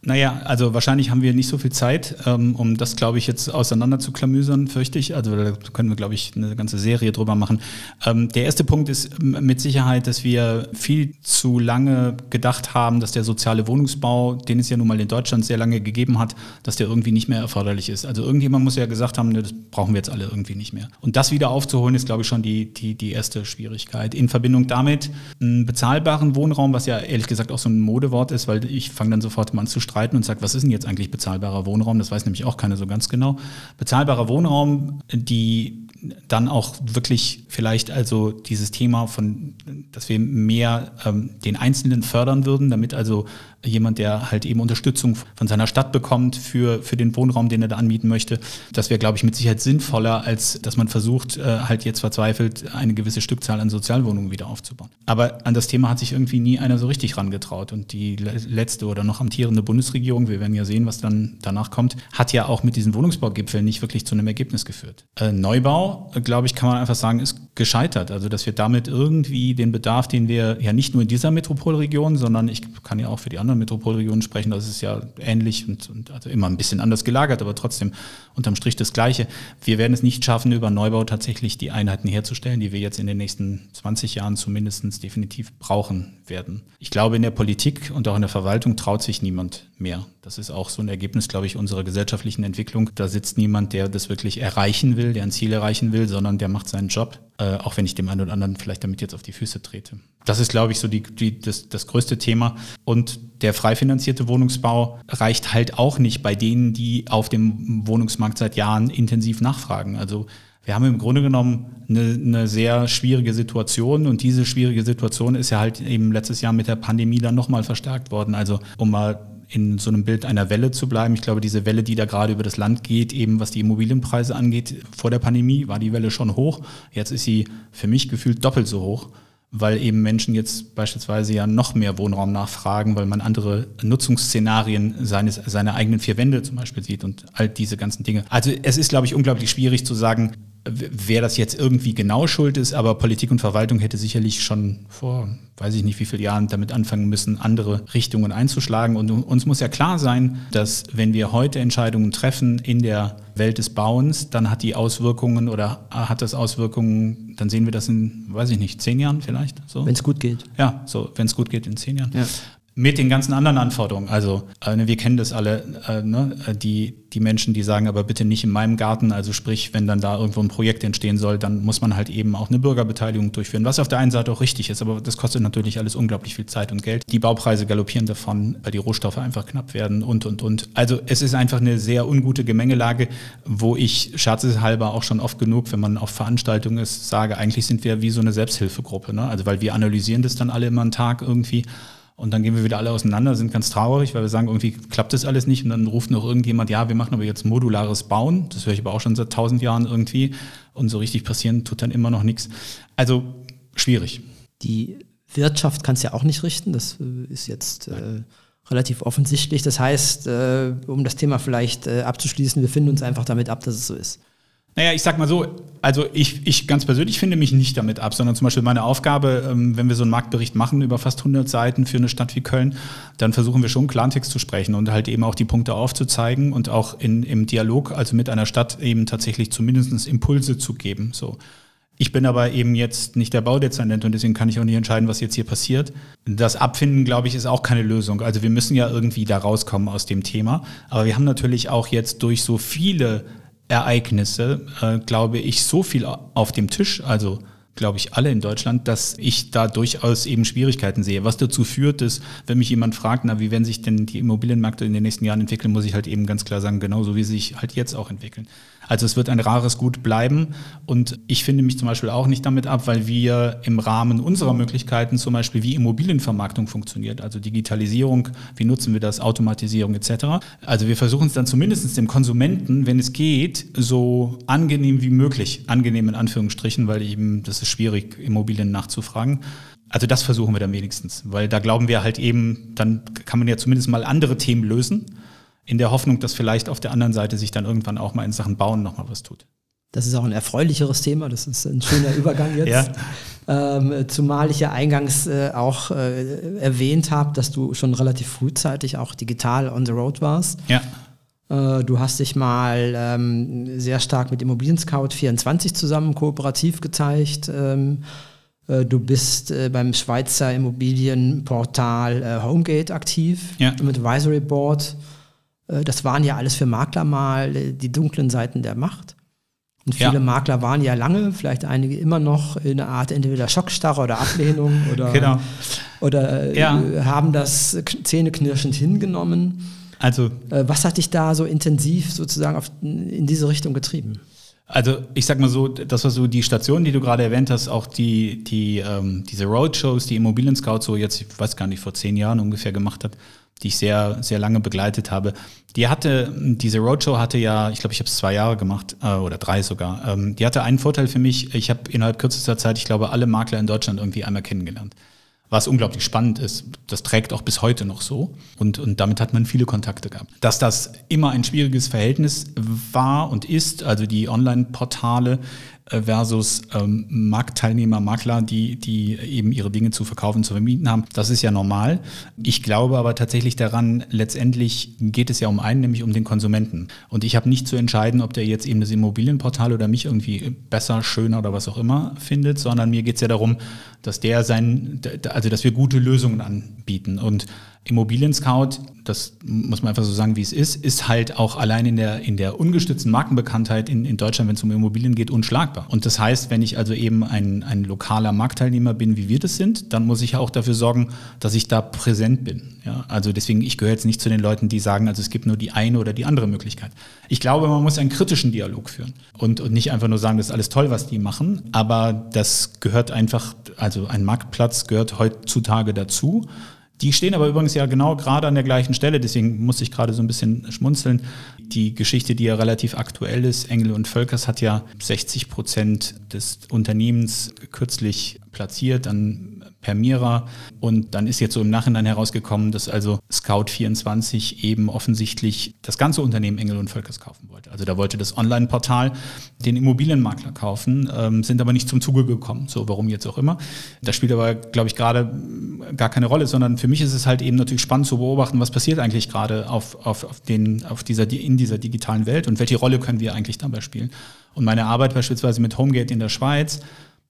Naja, also wahrscheinlich haben wir nicht so viel Zeit, ähm, um das, glaube ich, jetzt auseinander zu klamüsern, fürchte ich. Also da können wir, glaube ich, eine ganze Serie drüber machen. Ähm, der erste Punkt ist mit Sicherheit, dass wir viel zu lange gedacht haben, dass der soziale Wohnungsbau, den es ja nun mal in Deutschland sehr lange gegeben hat, dass der irgendwie nicht mehr erforderlich ist. Also irgendjemand muss ja gesagt haben, ne, das brauchen wir jetzt alle irgendwie nicht mehr. Und das wieder aufzuholen, ist, glaube ich, schon die, die, die erste Schwierigkeit. In Verbindung damit einen bezahlbaren Wohnraum, was ja ehrlich gesagt auch so ein Modewort ist, weil ich fange dann sofort mal an zu streiten und sagt, was ist denn jetzt eigentlich bezahlbarer Wohnraum? Das weiß nämlich auch keiner so ganz genau. Bezahlbarer Wohnraum, die dann auch wirklich vielleicht also dieses Thema von, dass wir mehr ähm, den Einzelnen fördern würden, damit also jemand, der halt eben Unterstützung von seiner Stadt bekommt für, für den Wohnraum, den er da anmieten möchte. Das wäre, glaube ich, mit Sicherheit sinnvoller, als dass man versucht, äh, halt jetzt verzweifelt eine gewisse Stückzahl an Sozialwohnungen wieder aufzubauen. Aber an das Thema hat sich irgendwie nie einer so richtig rangetraut. Und die letzte oder noch amtierende Bundesregierung, wir werden ja sehen, was dann danach kommt, hat ja auch mit diesen Wohnungsbaugipfeln nicht wirklich zu einem Ergebnis geführt. Äh, Neubau, glaube ich, kann man einfach sagen, ist gescheitert. Also, dass wir damit irgendwie den Bedarf, den wir ja nicht nur in dieser Metropolregion, sondern ich kann ja auch für die anderen anderen Metropolregionen sprechen, das ist ja ähnlich und, und also immer ein bisschen anders gelagert, aber trotzdem unterm Strich das Gleiche. Wir werden es nicht schaffen, über Neubau tatsächlich die Einheiten herzustellen, die wir jetzt in den nächsten 20 Jahren zumindest definitiv brauchen werden. Ich glaube, in der Politik und auch in der Verwaltung traut sich niemand mehr. Das ist auch so ein Ergebnis, glaube ich, unserer gesellschaftlichen Entwicklung. Da sitzt niemand, der das wirklich erreichen will, der ein Ziel erreichen will, sondern der macht seinen Job, äh, auch wenn ich dem einen oder anderen vielleicht damit jetzt auf die Füße trete. Das ist, glaube ich, so die, die, das, das größte Thema. Und der frei finanzierte Wohnungsbau reicht halt auch nicht bei denen, die auf dem Wohnungsmarkt seit Jahren intensiv nachfragen. Also wir haben im Grunde genommen eine, eine, sehr schwierige Situation und diese schwierige Situation ist ja halt eben letztes Jahr mit der Pandemie dann nochmal verstärkt worden. Also um mal in so einem Bild einer Welle zu bleiben. Ich glaube, diese Welle, die da gerade über das Land geht, eben was die Immobilienpreise angeht, vor der Pandemie war die Welle schon hoch. Jetzt ist sie für mich gefühlt doppelt so hoch weil eben Menschen jetzt beispielsweise ja noch mehr Wohnraum nachfragen, weil man andere Nutzungsszenarien seines, seiner eigenen vier Wände zum Beispiel sieht und all diese ganzen Dinge. Also es ist, glaube ich, unglaublich schwierig zu sagen, wer das jetzt irgendwie genau schuld ist, aber Politik und Verwaltung hätte sicherlich schon vor, weiß ich nicht wie viele Jahren damit anfangen müssen, andere Richtungen einzuschlagen. Und uns muss ja klar sein, dass wenn wir heute Entscheidungen treffen in der Welt des Bauens, dann hat die Auswirkungen oder hat das Auswirkungen, dann sehen wir das in, weiß ich nicht, zehn Jahren vielleicht. So. Wenn es gut geht. Ja, so, wenn es gut geht in zehn Jahren. Ja mit den ganzen anderen Anforderungen. Also äh, wir kennen das alle, äh, ne? die, die Menschen, die sagen, aber bitte nicht in meinem Garten. Also sprich, wenn dann da irgendwo ein Projekt entstehen soll, dann muss man halt eben auch eine Bürgerbeteiligung durchführen, was auf der einen Seite auch richtig ist, aber das kostet natürlich alles unglaublich viel Zeit und Geld. Die Baupreise galoppieren davon, weil die Rohstoffe einfach knapp werden und, und, und. Also es ist einfach eine sehr ungute Gemengelage, wo ich scherzeshalber auch schon oft genug, wenn man auf Veranstaltungen ist, sage, eigentlich sind wir wie so eine Selbsthilfegruppe. Ne? Also weil wir analysieren das dann alle immer einen Tag irgendwie und dann gehen wir wieder alle auseinander, sind ganz traurig, weil wir sagen, irgendwie klappt das alles nicht. Und dann ruft noch irgendjemand, ja, wir machen aber jetzt modulares Bauen. Das höre ich aber auch schon seit tausend Jahren irgendwie. Und so richtig passieren tut dann immer noch nichts. Also schwierig. Die Wirtschaft kann es ja auch nicht richten. Das äh, ist jetzt äh, relativ offensichtlich. Das heißt, äh, um das Thema vielleicht äh, abzuschließen, wir finden uns einfach damit ab, dass es so ist. Naja, ich sag mal so, also ich, ich ganz persönlich finde mich nicht damit ab, sondern zum Beispiel meine Aufgabe, ähm, wenn wir so einen Marktbericht machen über fast 100 Seiten für eine Stadt wie Köln, dann versuchen wir schon Klartext zu sprechen und halt eben auch die Punkte aufzuzeigen und auch in, im Dialog, also mit einer Stadt eben tatsächlich zumindest Impulse zu geben. So. Ich bin aber eben jetzt nicht der Baudezernent und deswegen kann ich auch nicht entscheiden, was jetzt hier passiert. Das Abfinden, glaube ich, ist auch keine Lösung. Also wir müssen ja irgendwie da rauskommen aus dem Thema. Aber wir haben natürlich auch jetzt durch so viele Ereignisse, äh, glaube ich, so viel auf dem Tisch, also glaube ich, alle in Deutschland, dass ich da durchaus eben Schwierigkeiten sehe. Was dazu führt, ist, wenn mich jemand fragt, na, wie werden sich denn die Immobilienmärkte in den nächsten Jahren entwickeln, muss ich halt eben ganz klar sagen, genauso wie sie sich halt jetzt auch entwickeln. Also es wird ein rares Gut bleiben und ich finde mich zum Beispiel auch nicht damit ab, weil wir im Rahmen unserer Möglichkeiten zum Beispiel wie Immobilienvermarktung funktioniert, also Digitalisierung, wie nutzen wir das, Automatisierung etc. Also wir versuchen es dann zumindest dem Konsumenten, wenn es geht, so angenehm wie möglich, angenehm in Anführungsstrichen, weil eben das ist schwierig, Immobilien nachzufragen. Also das versuchen wir dann wenigstens, weil da glauben wir halt eben, dann kann man ja zumindest mal andere Themen lösen in der Hoffnung, dass vielleicht auf der anderen Seite sich dann irgendwann auch mal in Sachen Bauen nochmal was tut. Das ist auch ein erfreulicheres Thema, das ist ein schöner [laughs] Übergang jetzt. ja. Ähm, zumal ich ja eingangs äh, auch äh, erwähnt habe, dass du schon relativ frühzeitig auch digital on the road warst. Ja. Äh, du hast dich mal ähm, sehr stark mit Immobilien Scout 24 zusammen kooperativ gezeigt. Ähm, äh, du bist äh, beim Schweizer Immobilienportal äh, Homegate aktiv ja. mit Advisory Board. Äh, das waren ja alles für Makler mal äh, die dunklen Seiten der Macht. Und viele ja. Makler waren ja lange, vielleicht einige immer noch in einer Art entweder Schockstarre oder Ablehnung [laughs] oder, genau. oder äh, ja. haben das zähneknirschend hingenommen. Also, was hat dich da so intensiv sozusagen auf, in diese Richtung getrieben? Also ich sag mal so, das war so die Station, die du gerade erwähnt hast, auch die, die ähm, diese Roadshows, die Immobilien Scout so jetzt, ich weiß gar nicht, vor zehn Jahren ungefähr gemacht hat, die ich sehr, sehr lange begleitet habe. Die hatte, diese Roadshow hatte ja, ich glaube, ich habe es zwei Jahre gemacht äh, oder drei sogar. Ähm, die hatte einen Vorteil für mich. Ich habe innerhalb kürzester Zeit, ich glaube, alle Makler in Deutschland irgendwie einmal kennengelernt. Was unglaublich spannend ist. Das trägt auch bis heute noch so. Und, und damit hat man viele Kontakte gehabt. Dass das immer ein schwieriges Verhältnis war und ist, also die Online-Portale, versus ähm, Marktteilnehmer, Makler, die, die eben ihre Dinge zu verkaufen, zu vermieten haben. Das ist ja normal. Ich glaube aber tatsächlich daran, letztendlich geht es ja um einen, nämlich um den Konsumenten. Und ich habe nicht zu entscheiden, ob der jetzt eben das Immobilienportal oder mich irgendwie besser, schöner oder was auch immer findet, sondern mir geht es ja darum, dass der sein, also dass wir gute Lösungen anbieten. Und Immobilien Scout, das muss man einfach so sagen, wie es ist, ist halt auch allein in der, in der ungestützten Markenbekanntheit in, in Deutschland, wenn es um Immobilien geht, unschlagbar. Und das heißt, wenn ich also eben ein, ein lokaler Marktteilnehmer bin, wie wir das sind, dann muss ich auch dafür sorgen, dass ich da präsent bin. Ja, also deswegen, ich gehöre jetzt nicht zu den Leuten, die sagen, also es gibt nur die eine oder die andere Möglichkeit. Ich glaube, man muss einen kritischen Dialog führen und, und nicht einfach nur sagen, das ist alles toll, was die machen, aber das gehört einfach, also ein Marktplatz gehört heutzutage dazu. Die stehen aber übrigens ja genau gerade an der gleichen Stelle, deswegen muss ich gerade so ein bisschen schmunzeln. Die Geschichte, die ja relativ aktuell ist, Engel und Völkers hat ja 60 Prozent des Unternehmens kürzlich platziert an Permira. Und dann ist jetzt so im Nachhinein herausgekommen, dass also Scout24 eben offensichtlich das ganze Unternehmen Engel und Völkers kaufen wollte. Also da wollte das Online-Portal den Immobilienmakler kaufen, ähm, sind aber nicht zum Zuge gekommen. So, warum jetzt auch immer. Das spielt aber, glaube ich, gerade gar keine Rolle, sondern für mich ist es halt eben natürlich spannend zu beobachten, was passiert eigentlich gerade auf, auf, auf, auf dieser, in dieser digitalen Welt und welche Rolle können wir eigentlich dabei spielen. Und meine Arbeit beispielsweise mit Homegate in der Schweiz,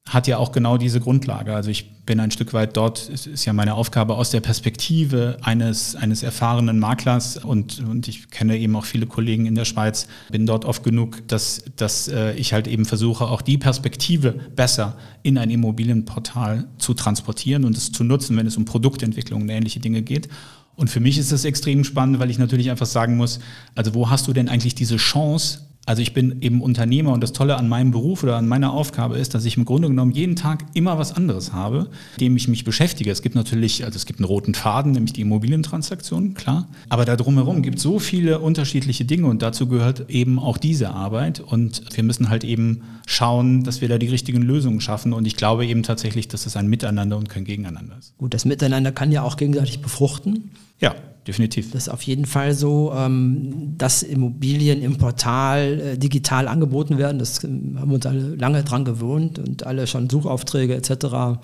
hat ja auch genau diese Grundlage. Also ich bin ein Stück weit dort, es ist ja meine Aufgabe aus der Perspektive eines, eines erfahrenen Maklers und, und ich kenne eben auch viele Kollegen in der Schweiz, bin dort oft genug, dass, dass äh, ich halt eben versuche, auch die Perspektive besser in ein Immobilienportal zu transportieren und es zu nutzen, wenn es um Produktentwicklung und ähnliche Dinge geht. Und für mich ist das extrem spannend, weil ich natürlich einfach sagen muss, also wo hast du denn eigentlich diese Chance, also ich bin eben Unternehmer und das Tolle an meinem Beruf oder an meiner Aufgabe ist, dass ich im Grunde genommen jeden Tag immer was anderes habe, dem ich mich beschäftige. Es gibt natürlich, also es gibt einen roten Faden, nämlich die Immobilientransaktionen, klar. Aber da drumherum gibt es so viele unterschiedliche Dinge und dazu gehört eben auch diese Arbeit. Und wir müssen halt eben schauen, dass wir da die richtigen Lösungen schaffen. Und ich glaube eben tatsächlich, dass es ein Miteinander und kein Gegeneinander ist. Gut, das Miteinander kann ja auch gegenseitig befruchten. Ja, definitiv. Das ist auf jeden Fall so, ähm, dass Immobilien im Portal äh, digital angeboten werden. Das ähm, haben wir uns alle lange dran gewohnt und alle schon Suchaufträge etc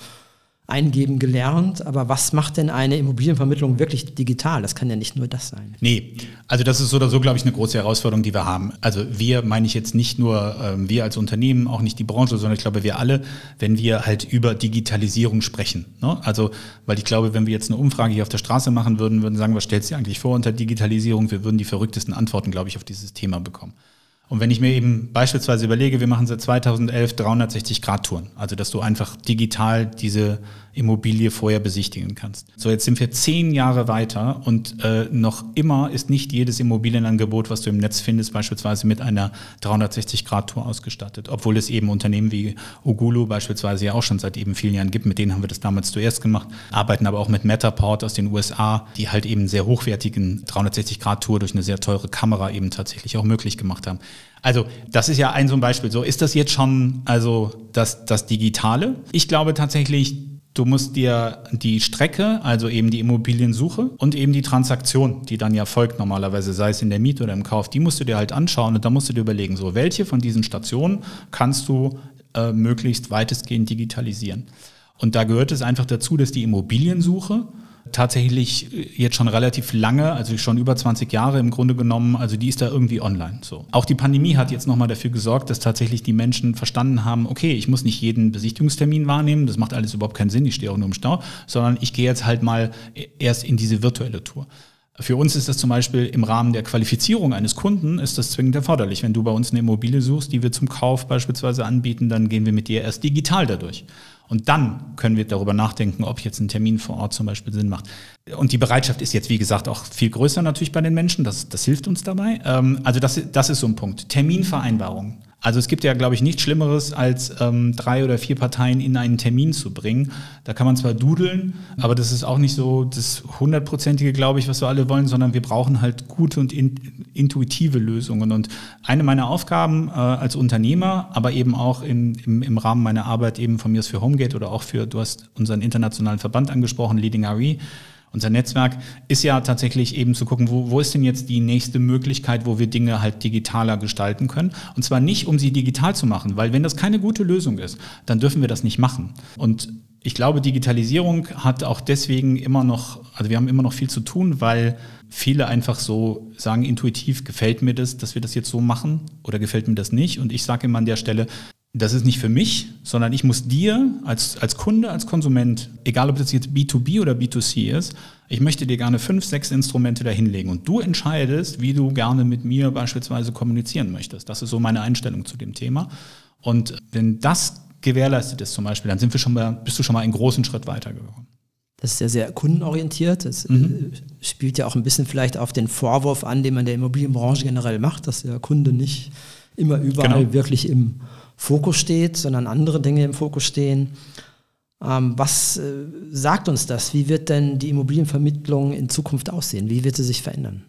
eingeben gelernt, aber was macht denn eine Immobilienvermittlung wirklich digital? Das kann ja nicht nur das sein. Nee, also das ist so oder so, glaube ich, eine große Herausforderung, die wir haben. Also wir meine ich jetzt nicht nur ähm, wir als Unternehmen, auch nicht die Branche, sondern ich glaube, wir alle, wenn wir halt über Digitalisierung sprechen. Ne? Also, weil ich glaube, wenn wir jetzt eine Umfrage hier auf der Straße machen würden, würden sagen, was stellst du dir eigentlich vor unter Digitalisierung? Wir würden die verrücktesten Antworten, glaube ich, auf dieses Thema bekommen. Und wenn ich mir eben beispielsweise überlege, wir machen seit 2011 360-Grad-Touren, also dass du einfach digital diese Immobilie vorher besichtigen kannst. So, jetzt sind wir zehn Jahre weiter und äh, noch immer ist nicht jedes Immobilienangebot, was du im Netz findest, beispielsweise mit einer 360-Grad-Tour ausgestattet. Obwohl es eben Unternehmen wie Ogulu beispielsweise ja auch schon seit eben vielen Jahren gibt. Mit denen haben wir das damals zuerst gemacht, arbeiten aber auch mit Matterport aus den USA, die halt eben sehr hochwertigen 360-Grad-Tour durch eine sehr teure Kamera eben tatsächlich auch möglich gemacht haben. Also das ist ja ein so ein Beispiel. So ist das jetzt schon also das, das Digitale? Ich glaube tatsächlich, Du musst dir die Strecke, also eben die Immobiliensuche und eben die Transaktion, die dann ja folgt normalerweise, sei es in der Miete oder im Kauf, die musst du dir halt anschauen und da musst du dir überlegen, so welche von diesen Stationen kannst du äh, möglichst weitestgehend digitalisieren. Und da gehört es einfach dazu, dass die Immobiliensuche tatsächlich jetzt schon relativ lange, also schon über 20 Jahre im Grunde genommen, also die ist da irgendwie online. So. Auch die Pandemie hat jetzt nochmal dafür gesorgt, dass tatsächlich die Menschen verstanden haben, okay, ich muss nicht jeden Besichtigungstermin wahrnehmen, das macht alles überhaupt keinen Sinn, ich stehe auch nur im Stau, sondern ich gehe jetzt halt mal erst in diese virtuelle Tour. Für uns ist das zum Beispiel im Rahmen der Qualifizierung eines Kunden ist das zwingend erforderlich. Wenn du bei uns eine Immobilie suchst, die wir zum Kauf beispielsweise anbieten, dann gehen wir mit dir erst digital dadurch. Und dann können wir darüber nachdenken, ob jetzt ein Termin vor Ort zum Beispiel Sinn macht. Und die Bereitschaft ist jetzt, wie gesagt, auch viel größer natürlich bei den Menschen. Das, das hilft uns dabei. Ähm, also das, das ist so ein Punkt. Terminvereinbarung. Also es gibt ja, glaube ich, nichts Schlimmeres, als ähm, drei oder vier Parteien in einen Termin zu bringen. Da kann man zwar dudeln, aber das ist auch nicht so das hundertprozentige, glaube ich, was wir alle wollen, sondern wir brauchen halt gute und in, intuitive Lösungen. Und eine meiner Aufgaben äh, als Unternehmer, aber eben auch in, im, im Rahmen meiner Arbeit eben von mir ist für Homegate oder auch für, du hast unseren internationalen Verband angesprochen, Leading RE, unser Netzwerk ist ja tatsächlich eben zu gucken, wo, wo ist denn jetzt die nächste Möglichkeit, wo wir Dinge halt digitaler gestalten können. Und zwar nicht, um sie digital zu machen, weil wenn das keine gute Lösung ist, dann dürfen wir das nicht machen. Und ich glaube, Digitalisierung hat auch deswegen immer noch, also wir haben immer noch viel zu tun, weil viele einfach so sagen, intuitiv gefällt mir das, dass wir das jetzt so machen oder gefällt mir das nicht. Und ich sage immer an der Stelle, das ist nicht für mich, sondern ich muss dir als, als Kunde, als Konsument, egal ob das jetzt B2B oder B2C ist, ich möchte dir gerne fünf, sechs Instrumente dahinlegen und du entscheidest, wie du gerne mit mir beispielsweise kommunizieren möchtest. Das ist so meine Einstellung zu dem Thema. Und wenn das gewährleistet ist zum Beispiel, dann sind wir schon mal, bist du schon mal einen großen Schritt weitergekommen. Das ist ja sehr kundenorientiert. Das äh, mhm. spielt ja auch ein bisschen vielleicht auf den Vorwurf an, den man der Immobilienbranche generell macht, dass der Kunde nicht immer überall genau. wirklich im Fokus steht, sondern andere Dinge im Fokus stehen. Ähm, was äh, sagt uns das? Wie wird denn die Immobilienvermittlung in Zukunft aussehen? Wie wird sie sich verändern?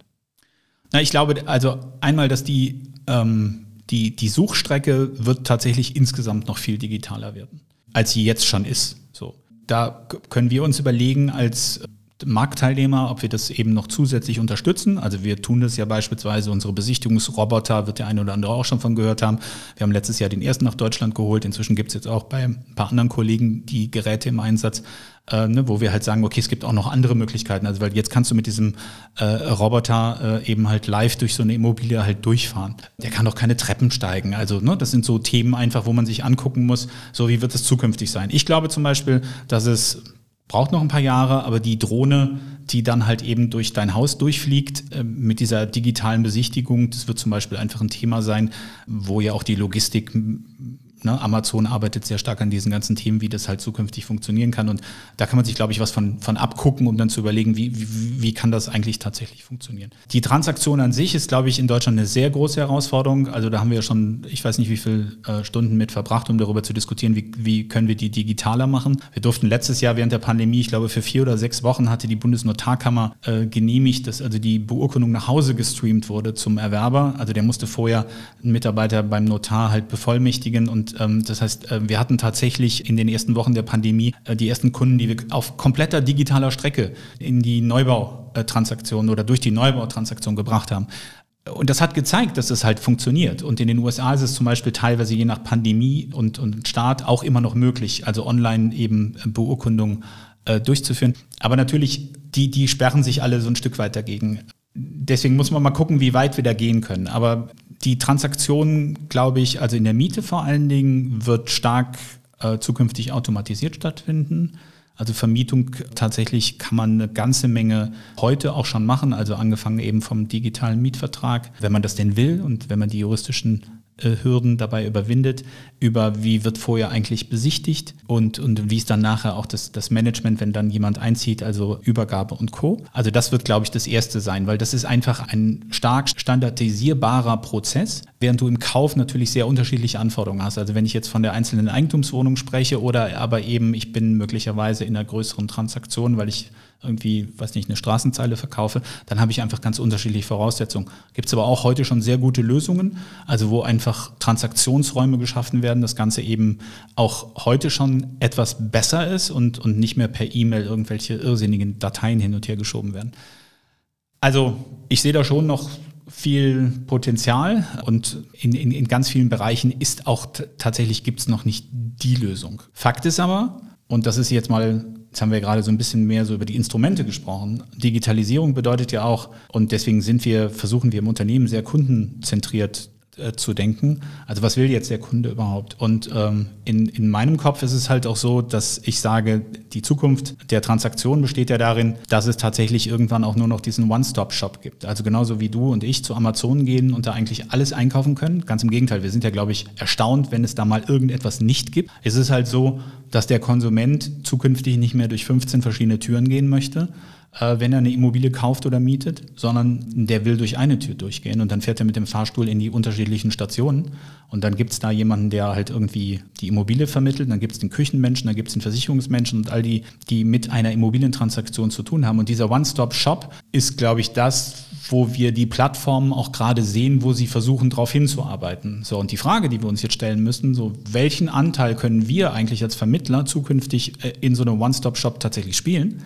Na, ich glaube, also einmal, dass die, ähm, die, die Suchstrecke wird tatsächlich insgesamt noch viel digitaler werden, als sie jetzt schon ist. So. Da können wir uns überlegen, als Marktteilnehmer, ob wir das eben noch zusätzlich unterstützen. Also wir tun das ja beispielsweise, unsere Besichtigungsroboter, wird der eine oder andere auch schon von gehört haben. Wir haben letztes Jahr den ersten nach Deutschland geholt. Inzwischen gibt es jetzt auch bei ein paar anderen Kollegen die Geräte im Einsatz, äh, ne, wo wir halt sagen, okay, es gibt auch noch andere Möglichkeiten. Also weil jetzt kannst du mit diesem äh, Roboter äh, eben halt live durch so eine Immobilie halt durchfahren. Der kann doch keine Treppen steigen. Also ne, das sind so Themen einfach, wo man sich angucken muss, so wie wird es zukünftig sein. Ich glaube zum Beispiel, dass es braucht noch ein paar Jahre, aber die Drohne, die dann halt eben durch dein Haus durchfliegt, äh, mit dieser digitalen Besichtigung, das wird zum Beispiel einfach ein Thema sein, wo ja auch die Logistik Ne? Amazon arbeitet sehr stark an diesen ganzen Themen, wie das halt zukünftig funktionieren kann. Und da kann man sich, glaube ich, was von, von abgucken, um dann zu überlegen, wie, wie, wie kann das eigentlich tatsächlich funktionieren. Die Transaktion an sich ist, glaube ich, in Deutschland eine sehr große Herausforderung. Also da haben wir schon, ich weiß nicht, wie viele äh, Stunden mit verbracht, um darüber zu diskutieren, wie, wie können wir die digitaler machen. Wir durften letztes Jahr während der Pandemie, ich glaube, für vier oder sechs Wochen hatte die Bundesnotarkammer äh, genehmigt, dass also die Beurkundung nach Hause gestreamt wurde zum Erwerber. Also der musste vorher einen Mitarbeiter beim Notar halt bevollmächtigen und ähm, das heißt, äh, wir hatten tatsächlich in den ersten Wochen der Pandemie äh, die ersten Kunden, die wir auf kompletter digitaler Strecke in die Neubautransaktion oder durch die Neubautransaktion gebracht haben. Und das hat gezeigt, dass das halt funktioniert. Und in den USA ist es zum Beispiel teilweise je nach Pandemie und, und Staat auch immer noch möglich, also online eben Beurkundungen äh, durchzuführen. Aber natürlich, die, die sperren sich alle so ein Stück weit dagegen. Deswegen muss man mal gucken, wie weit wir da gehen können. Aber die Transaktion, glaube ich, also in der Miete vor allen Dingen, wird stark äh, zukünftig automatisiert stattfinden. Also Vermietung tatsächlich kann man eine ganze Menge heute auch schon machen, also angefangen eben vom digitalen Mietvertrag, wenn man das denn will und wenn man die juristischen Hürden dabei überwindet, über wie wird vorher eigentlich besichtigt und, und wie ist dann nachher auch das, das Management, wenn dann jemand einzieht, also Übergabe und Co. Also das wird, glaube ich, das Erste sein, weil das ist einfach ein stark standardisierbarer Prozess, während du im Kauf natürlich sehr unterschiedliche Anforderungen hast. Also wenn ich jetzt von der einzelnen Eigentumswohnung spreche oder aber eben ich bin möglicherweise in einer größeren Transaktion, weil ich irgendwie, weiß nicht, eine Straßenzeile verkaufe, dann habe ich einfach ganz unterschiedliche Voraussetzungen. Gibt es aber auch heute schon sehr gute Lösungen, also wo einfach Transaktionsräume geschaffen werden, das Ganze eben auch heute schon etwas besser ist und, und nicht mehr per E-Mail irgendwelche irrsinnigen Dateien hin und her geschoben werden. Also ich sehe da schon noch viel Potenzial und in, in, in ganz vielen Bereichen ist auch tatsächlich gibt es noch nicht die Lösung. Fakt ist aber, und das ist jetzt mal Jetzt haben wir gerade so ein bisschen mehr so über die Instrumente gesprochen. Digitalisierung bedeutet ja auch, und deswegen sind wir, versuchen wir im Unternehmen sehr kundenzentriert äh, zu denken. Also was will jetzt der Kunde überhaupt? Und ähm, in, in meinem Kopf ist es halt auch so, dass ich sage, die Zukunft der Transaktion besteht ja darin, dass es tatsächlich irgendwann auch nur noch diesen One-Stop-Shop gibt. Also genauso wie du und ich zu Amazon gehen und da eigentlich alles einkaufen können. Ganz im Gegenteil, wir sind ja, glaube ich, erstaunt, wenn es da mal irgendetwas nicht gibt. Es ist halt so, dass der Konsument zukünftig nicht mehr durch 15 verschiedene Türen gehen möchte, äh, wenn er eine Immobilie kauft oder mietet, sondern der will durch eine Tür durchgehen und dann fährt er mit dem Fahrstuhl in die unterschiedlichen Stationen und dann gibt es da jemanden, der halt irgendwie die Immobilie vermittelt, dann gibt es den Küchenmenschen, dann gibt es den Versicherungsmenschen und all die, die mit einer Immobilientransaktion zu tun haben. Und dieser One-Stop-Shop ist, glaube ich, das, wo wir die Plattformen auch gerade sehen, wo sie versuchen, darauf hinzuarbeiten. So, und die Frage, die wir uns jetzt stellen müssen, so, welchen Anteil können wir eigentlich als Vermittler zukünftig äh, in so einem One-Stop-Shop tatsächlich spielen?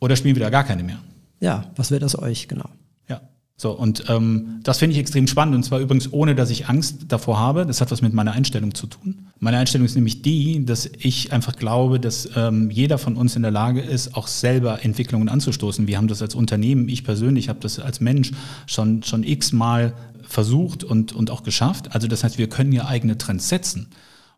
Oder spielen wir da gar keine mehr? Ja, was wäre das euch, genau? Ja. So, und ähm, das finde ich extrem spannend. Und zwar übrigens ohne, dass ich Angst davor habe. Das hat was mit meiner Einstellung zu tun. Meine Einstellung ist nämlich die, dass ich einfach glaube, dass ähm, jeder von uns in der Lage ist, auch selber Entwicklungen anzustoßen. Wir haben das als Unternehmen, ich persönlich habe das als Mensch schon, schon x-mal versucht und, und auch geschafft. Also das heißt, wir können ja eigene Trends setzen.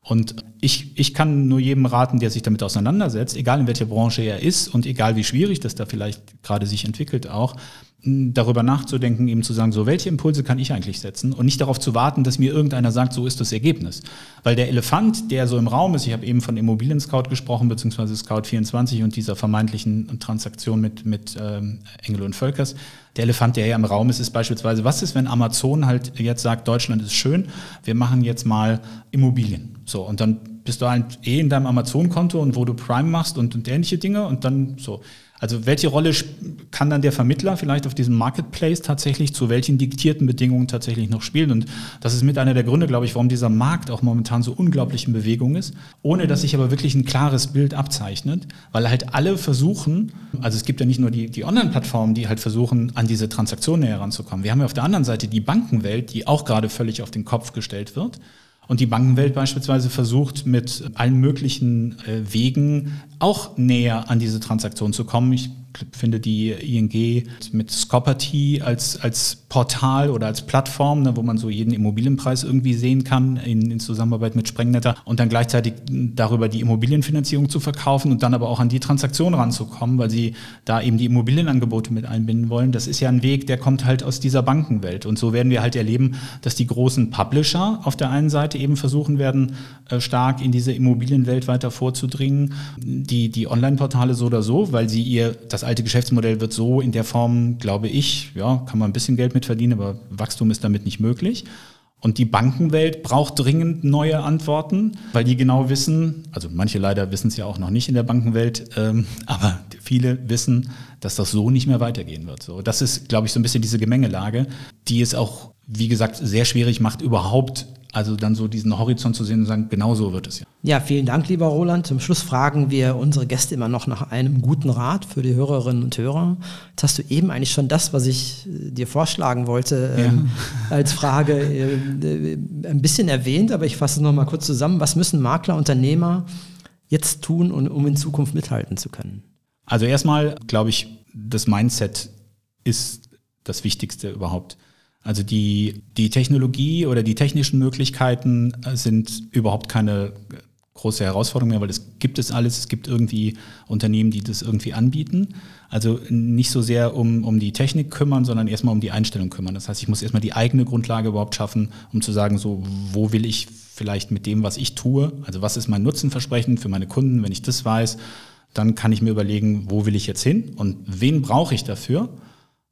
Und ich, ich kann nur jedem raten, der sich damit auseinandersetzt, egal in welcher Branche er ist und egal wie schwierig das da vielleicht gerade sich entwickelt auch, darüber nachzudenken, eben zu sagen, so welche Impulse kann ich eigentlich setzen und nicht darauf zu warten, dass mir irgendeiner sagt, so ist das Ergebnis. Weil der Elefant, der so im Raum ist, ich habe eben von Immobilien Scout gesprochen, beziehungsweise Scout 24 und dieser vermeintlichen Transaktion mit, mit ähm, Engel und Völkers, der Elefant, der ja im Raum ist, ist beispielsweise, was ist, wenn Amazon halt jetzt sagt, Deutschland ist schön, wir machen jetzt mal Immobilien. So, und dann bist du halt eh in deinem Amazon-Konto und wo du Prime machst und, und ähnliche Dinge und dann so. Also welche Rolle kann dann der Vermittler vielleicht auf diesem Marketplace tatsächlich zu welchen diktierten Bedingungen tatsächlich noch spielen? Und das ist mit einer der Gründe, glaube ich, warum dieser Markt auch momentan so unglaublich in Bewegung ist, ohne dass sich aber wirklich ein klares Bild abzeichnet, weil halt alle versuchen, also es gibt ja nicht nur die, die Online-Plattformen, die halt versuchen, an diese Transaktionen heranzukommen. Wir haben ja auf der anderen Seite die Bankenwelt, die auch gerade völlig auf den Kopf gestellt wird. Und die Bankenwelt beispielsweise versucht mit allen möglichen äh, Wegen auch näher an diese Transaktion zu kommen. Ich finde die ING mit Scopperty als, als Portal oder als Plattform, ne, wo man so jeden Immobilienpreis irgendwie sehen kann in, in, Zusammenarbeit mit Sprengnetter und dann gleichzeitig darüber die Immobilienfinanzierung zu verkaufen und dann aber auch an die Transaktion ranzukommen, weil sie da eben die Immobilienangebote mit einbinden wollen. Das ist ja ein Weg, der kommt halt aus dieser Bankenwelt. Und so werden wir halt erleben, dass die großen Publisher auf der einen Seite eben versuchen werden, äh, stark in diese Immobilienwelt weiter vorzudringen. Die, die Online-Portale so oder so, weil sie ihr, das das alte Geschäftsmodell wird so in der Form, glaube ich, ja, kann man ein bisschen Geld mit verdienen, aber Wachstum ist damit nicht möglich. Und die Bankenwelt braucht dringend neue Antworten, weil die genau wissen, also manche leider wissen es ja auch noch nicht in der Bankenwelt, ähm, [laughs] aber viele wissen, dass das so nicht mehr weitergehen wird. So, das ist, glaube ich, so ein bisschen diese Gemengelage, die es auch, wie gesagt, sehr schwierig macht, überhaupt also dann so diesen Horizont zu sehen und sagen, genau so wird es ja. Ja, vielen Dank, lieber Roland. Zum Schluss fragen wir unsere Gäste immer noch nach einem guten Rat für die Hörerinnen und Hörer. Jetzt hast du eben eigentlich schon das, was ich äh, dir vorschlagen wollte, ja. ähm, [laughs] als Frage äh, äh, ein bisschen erwähnt, aber ich fasse es nochmal kurz zusammen. Was müssen Makler, Unternehmer jetzt tun, um in Zukunft mithalten zu können? Also erstmal, glaube ich, das Mindset ist das Wichtigste überhaupt. Also die, die Technologie oder die technischen Möglichkeiten sind überhaupt keine, große Herausforderung mehr, weil es gibt es alles. Es gibt irgendwie Unternehmen, die das irgendwie anbieten. Also nicht so sehr um, um die Technik kümmern, sondern erstmal um die Einstellung kümmern. Das heißt, ich muss erstmal die eigene Grundlage überhaupt schaffen, um zu sagen, so, wo will ich vielleicht mit dem, was ich tue, also was ist mein Nutzenversprechen für meine Kunden, wenn ich das weiß, dann kann ich mir überlegen, wo will ich jetzt hin und wen brauche ich dafür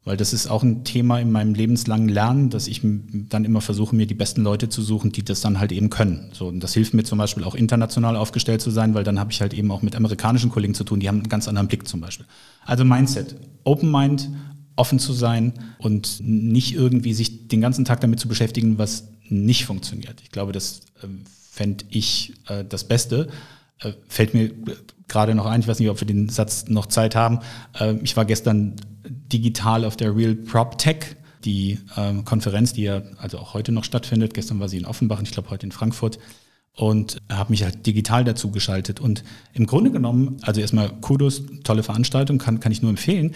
weil das ist auch ein Thema in meinem lebenslangen Lernen, dass ich dann immer versuche, mir die besten Leute zu suchen, die das dann halt eben können. So, und das hilft mir zum Beispiel auch international aufgestellt zu sein, weil dann habe ich halt eben auch mit amerikanischen Kollegen zu tun, die haben einen ganz anderen Blick zum Beispiel. Also Mindset, Open Mind, offen zu sein und nicht irgendwie sich den ganzen Tag damit zu beschäftigen, was nicht funktioniert. Ich glaube, das äh, fände ich äh, das Beste. Äh, fällt mir gerade noch ein, ich weiß nicht, ob wir den Satz noch Zeit haben. Äh, ich war gestern digital auf der Real Prop Tech, die ähm, Konferenz, die ja also auch heute noch stattfindet. Gestern war sie in Offenbach und ich glaube heute in Frankfurt und habe mich halt digital dazu geschaltet. Und im Grunde genommen, also erstmal Kudos, tolle Veranstaltung, kann, kann ich nur empfehlen.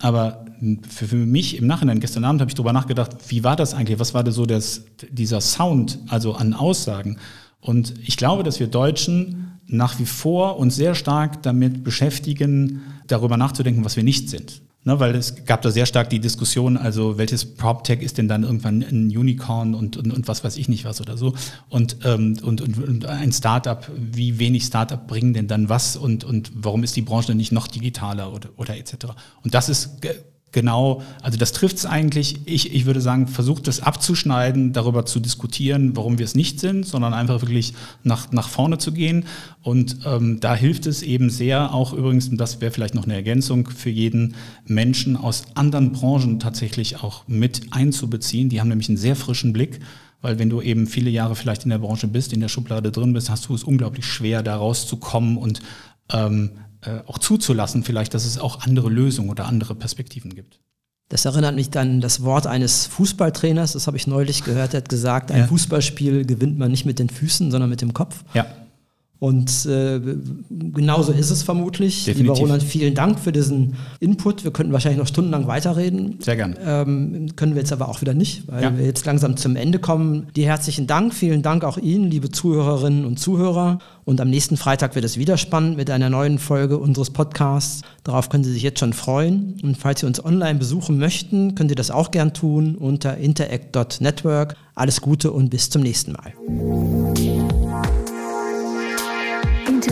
Aber für, für mich im Nachhinein, gestern Abend habe ich darüber nachgedacht, wie war das eigentlich? Was war das so das, dieser Sound, also an Aussagen? Und ich glaube, dass wir Deutschen nach wie vor uns sehr stark damit beschäftigen, darüber nachzudenken, was wir nicht sind. Ne, weil es gab da sehr stark die Diskussion, also welches PropTech ist denn dann irgendwann ein Unicorn und, und, und was weiß ich nicht was oder so. Und, ähm, und, und, und ein Startup, wie wenig Startup bringen denn dann was und, und warum ist die Branche denn nicht noch digitaler oder, oder etc. Und das ist genau, also das trifft es eigentlich. Ich, ich würde sagen, versucht es abzuschneiden, darüber zu diskutieren, warum wir es nicht sind, sondern einfach wirklich nach, nach vorne zu gehen. Und ähm, da hilft es eben sehr, auch übrigens, und das wäre vielleicht noch eine Ergänzung für jeden Menschen aus anderen Branchen tatsächlich auch mit einzubeziehen. Die haben nämlich einen sehr frischen Blick. Weil wenn du eben viele Jahre vielleicht in der Branche bist, in der Schublade drin bist, hast du es unglaublich schwer, da rauszukommen und ähm, äh, auch zuzulassen, vielleicht, dass es auch andere Lösungen oder andere Perspektiven gibt. Das erinnert mich dann das Wort eines Fußballtrainers, das habe ich neulich gehört, der hat gesagt, ein ja. Fußballspiel gewinnt man nicht mit den Füßen, sondern mit dem Kopf. Ja. Und äh, genauso ist es vermutlich. Definitiv. Lieber Roland, vielen Dank für diesen Input. Wir könnten wahrscheinlich noch stundenlang weiterreden. Sehr gerne. Ähm, können wir jetzt aber auch wieder nicht, weil ja. wir jetzt langsam zum Ende kommen. Dir herzlichen Dank. Vielen Dank auch Ihnen, liebe Zuhörerinnen und Zuhörer. Und am nächsten Freitag wird es wieder spannend mit einer neuen Folge unseres Podcasts. Darauf können Sie sich jetzt schon freuen. Und falls Sie uns online besuchen möchten, können Sie das auch gern tun unter interact.network. Alles Gute und bis zum nächsten Mal.